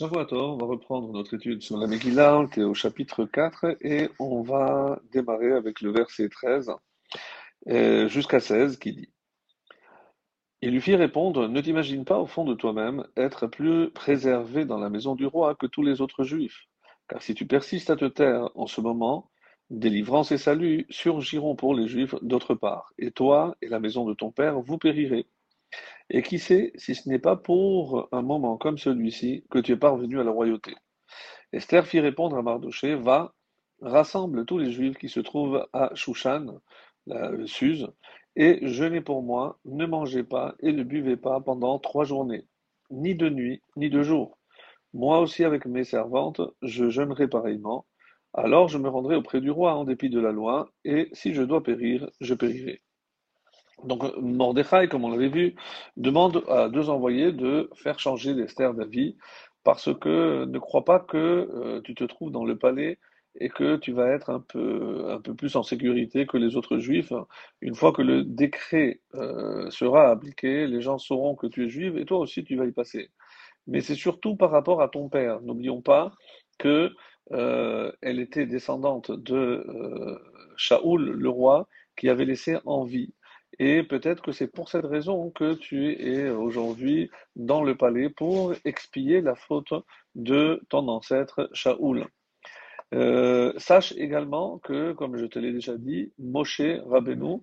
On va reprendre notre étude sur la Megillah, on est au chapitre 4 et on va démarrer avec le verset 13 euh, jusqu'à 16 qui dit Il lui fit répondre Ne t'imagine pas au fond de toi-même être plus préservé dans la maison du roi que tous les autres juifs, car si tu persistes à te taire en ce moment, délivrance et salut surgiront pour les juifs d'autre part, et toi et la maison de ton père vous périrez. Et qui sait si ce n'est pas pour un moment comme celui-ci que tu es parvenu à la royauté. Esther fit répondre à Mardoché, Va, rassemble tous les Juifs qui se trouvent à Shushan, la Suse, et jeûnez pour moi, ne mangez pas et ne buvez pas pendant trois journées, ni de nuit, ni de jour. Moi aussi avec mes servantes, je jeûnerai pareillement. Alors je me rendrai auprès du roi en dépit de la loi, et si je dois périr, je périrai. Donc Mordechai, comme on l'avait vu, demande à deux envoyés de faire changer l'Esther d'avis parce que ne crois pas que euh, tu te trouves dans le palais et que tu vas être un peu, un peu plus en sécurité que les autres juifs. Une fois que le décret euh, sera appliqué, les gens sauront que tu es juif et toi aussi tu vas y passer. Mais c'est surtout par rapport à ton père. N'oublions pas que euh, elle était descendante de Shaoul, le roi, qui avait laissé en vie. Et peut-être que c'est pour cette raison que tu es aujourd'hui dans le palais pour expier la faute de ton ancêtre Shaoul. Euh, sache également que, comme je te l'ai déjà dit, Moshe Rabbeinu,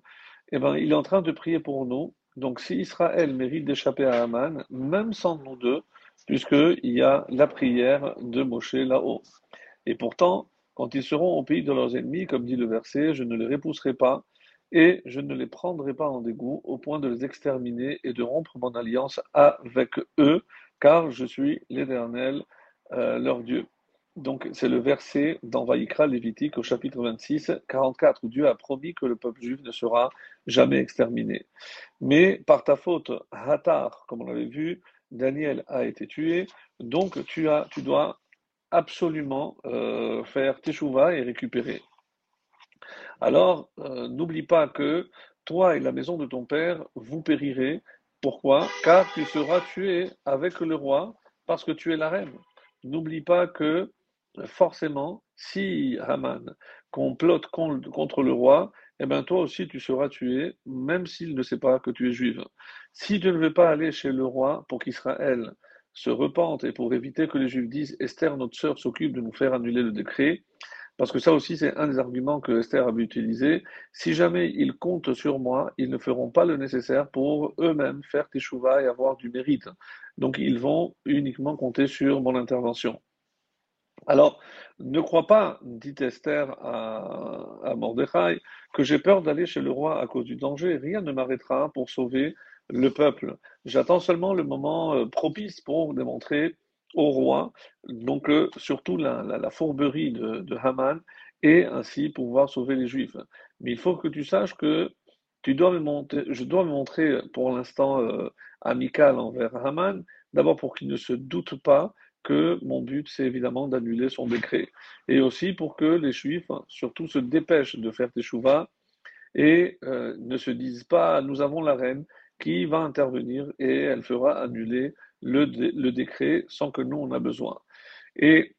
eh ben, il est en train de prier pour nous. Donc si Israël mérite d'échapper à Haman, même sans nous deux, puisqu'il y a la prière de Moshe là-haut. Et pourtant, quand ils seront au pays de leurs ennemis, comme dit le verset, je ne les repousserai pas, et je ne les prendrai pas en dégoût au point de les exterminer et de rompre mon alliance avec eux, car je suis l'Éternel, euh, leur Dieu. Donc c'est le verset dans Vaïkra Lévitique au chapitre 26, 44, où Dieu a promis que le peuple juif ne sera jamais exterminé. Mais par ta faute, Hatar, comme on l'avait vu, Daniel a été tué, donc tu, as, tu dois absolument euh, faire teshuva et récupérer. Alors, euh, n'oublie pas que toi et la maison de ton père, vous périrez. Pourquoi? Car tu seras tué avec le roi parce que tu es la reine. N'oublie pas que forcément, si Haman complote contre le roi, eh bien toi aussi tu seras tué, même s'il ne sait pas que tu es juive. Si tu ne veux pas aller chez le roi pour qu'Israël se repente et pour éviter que les juifs disent Esther, notre sœur, s'occupe de nous faire annuler le décret, parce que ça aussi, c'est un des arguments que Esther avait utilisé. Si jamais ils comptent sur moi, ils ne feront pas le nécessaire pour eux-mêmes faire teshuva et avoir du mérite. Donc, ils vont uniquement compter sur mon intervention. Alors, ne crois pas, dit Esther à, à Mordechai, que j'ai peur d'aller chez le roi à cause du danger. Rien ne m'arrêtera pour sauver le peuple. J'attends seulement le moment euh, propice pour démontrer au roi, donc euh, surtout la, fourberie de, Haman, et ainsi pouvoir sauver les Juifs. Mais il faut que tu saches que tu dois me je dois me montrer pour l'instant euh, amical envers Haman, d'abord pour qu'il ne se doute pas que mon but, c'est évidemment d'annuler son décret, et aussi pour que les Juifs, surtout, se dépêchent de faire teshuva et euh, ne se disent pas, nous avons la reine qui va intervenir et elle fera annuler le, décret sans que nous on a besoin. Et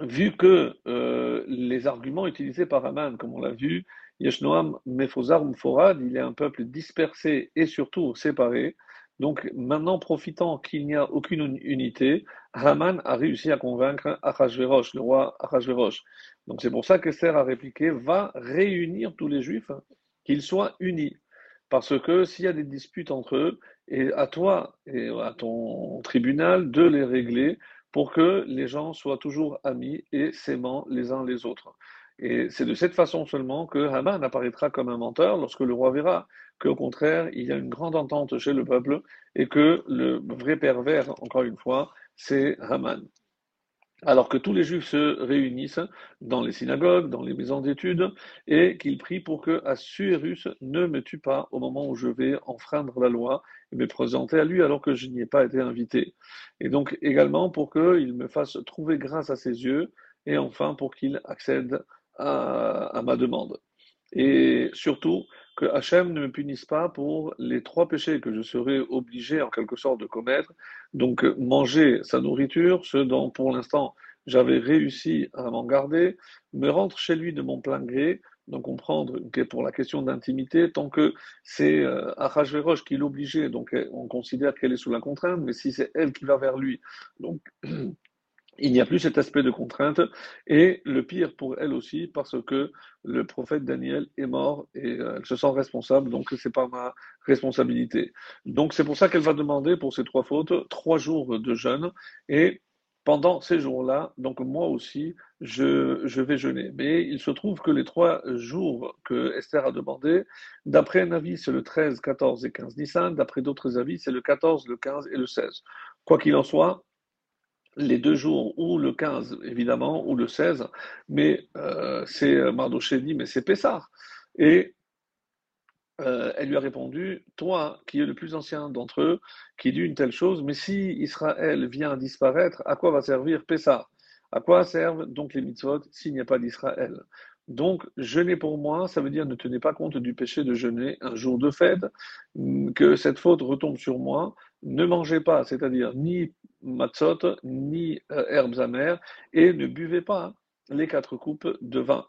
vu que euh, les arguments utilisés par Aman, comme on l'a vu, Yeshnoam Mefozar Mforad, il est un peuple dispersé et surtout séparé. Donc maintenant, profitant qu'il n'y a aucune unité, Haman a réussi à convaincre Achashverosh, le roi Achashverosh. Donc c'est pour ça qu'Esther a répliqué, va réunir tous les juifs, qu'ils soient unis. Parce que s'il y a des disputes entre eux, et à toi et à ton tribunal de les régler pour que les gens soient toujours amis et s'aimant les uns les autres. Et c'est de cette façon seulement que Haman apparaîtra comme un menteur lorsque le roi verra qu'au contraire, il y a une grande entente chez le peuple et que le vrai pervers, encore une fois, c'est Haman alors que tous les juifs se réunissent dans les synagogues, dans les maisons d'études, et qu'ils prient pour que Assuérus ne me tue pas au moment où je vais enfreindre la loi et me présenter à lui alors que je n'y ai pas été invité. Et donc également pour qu'il me fasse trouver grâce à ses yeux, et enfin pour qu'il accède à, ma demande. et surtout que Hachem ne me punisse pas pour les trois péchés que je serais obligé en quelque sorte de commettre. Donc manger sa nourriture, ce dont pour l'instant j'avais réussi à m'en garder, me rendre chez lui de mon plein gré, donc comprendre que pour la question d'intimité, tant que c'est euh, Achashverosh qui l'obligeait, donc on considère qu'elle est sous la contrainte, mais si c'est elle qui va vers lui, donc il n'y a plus cet aspect de contrainte, et le pire pour elle aussi, parce que le prophète Daniel est mort et euh, elle se sent responsable, donc c'est pas ma responsabilité. Donc c'est pour ça qu'elle va demander pour ces trois fautes trois jours de jeûne, et pendant ces jours-là, donc moi aussi, je, je, vais jeûner. Mais il se trouve que les trois jours que Esther a demandé, d'après un avis, c'est le 13, 14 et 15 Nissan, d'après d'autres avis, c'est le 14, le 15 et le 16. Quoi qu'il en soit, les deux jours, ou le 15 évidemment, ou le 16, mais euh, c'est Mardoché dit, mais c'est Pessar. Et euh, elle lui a répondu, toi qui es le plus ancien d'entre eux, qui dit une telle chose, mais si Israël vient disparaître, à quoi va servir Pessah? À quoi servent donc les mitzvot s'il n'y a pas d'Israël? Donc, jeûner pour moi, ça veut dire ne tenez pas compte du péché de jeûner un jour de fête, que cette faute retombe sur moi. Ne mangez pas, c'est-à-dire ni ni euh, herbes amères, et ne buvez pas les quatre coupes de vin.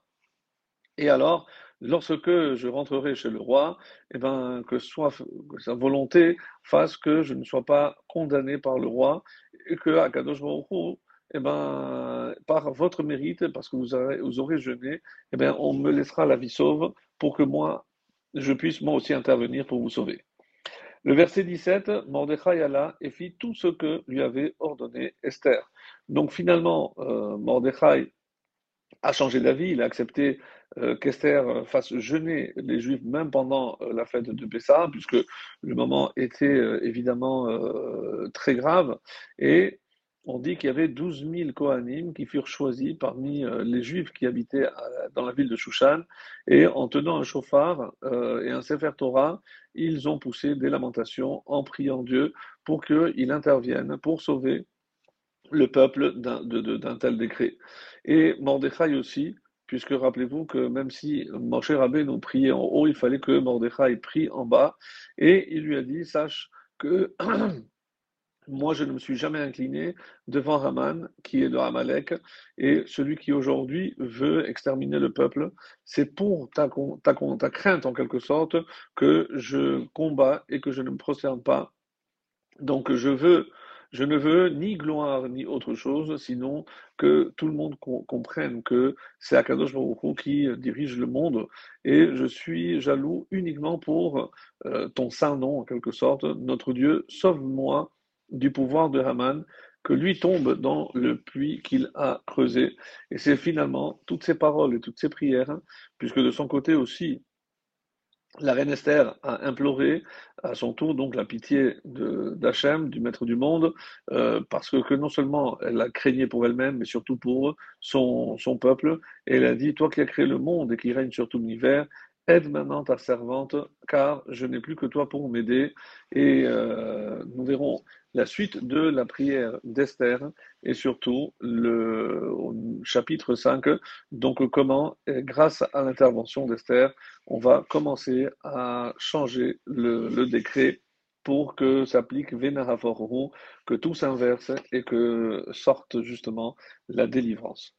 Et alors, lorsque je rentrerai chez le roi, eh ben, que, soit, sa volonté fasse que je ne sois pas condamné par le roi et que Akadosh Baruch eh ben, par votre mérite, parce que vous aurez, vous aurez jeûné, eh ben, on me laissera la vie sauve pour que moi, je puisse moi aussi intervenir pour vous sauver. Le verset 17, Mordechai alla et fit tout ce que lui avait ordonné Esther. Donc finalement, euh, Mordechai a changé d'avis, il a accepté euh, qu'Esther fasse jeûner les Juifs même pendant euh, la fête de Pessah, puisque le moment était euh, évidemment très grave. Et on dit qu'il y avait 12 000 Kohanim qui furent choisis parmi les Juifs qui habitaient dans la ville de Shushan. Et en tenant un chauffard et un Sefer Torah, ils ont poussé des lamentations en priant Dieu pour qu'il intervienne pour sauver le peuple d'un tel décret. Et Mordechai aussi, puisque rappelez-vous que même si Moshe Rabbe nous priait en haut, il fallait que Mordechai prie en bas, et il lui a dit, sache que moi je ne me suis jamais incliné devant Haman, qui est de Hamalek, et celui qui aujourd'hui veut exterminer le peuple, c'est pour ta, ta, ta crainte en quelque sorte que je combats et que je ne me prosterne pas. Donc je veux je ne veux ni gloire ni autre chose, sinon que tout le monde comprenne que c'est Akadosh Baruch qui dirige le monde et je suis jaloux uniquement pour euh, ton saint nom, en quelque sorte, notre Dieu, sauve-moi du pouvoir de Haman, que lui tombe dans le puits qu'il a creusé. Et c'est finalement toutes ces paroles et toutes ces prières, puisque de son côté aussi, la reine Esther a imploré à son tour donc la pitié d'Hachem, du maître du monde, euh, parce que, non seulement elle la craignait pour elle-même, mais surtout pour son, son peuple. Et elle a dit, toi qui as créé le monde et qui règne sur tout l'univers, aide maintenant ta servante, car je n'ai plus que toi pour m'aider. Et euh, nous verrons la suite de la prière d'Esther et surtout le chapitre 5, donc comment, grâce à l'intervention d'Esther, on va commencer à changer le, décret pour que s'applique Vénaraforum, que tout s'inverse et que sorte justement la délivrance.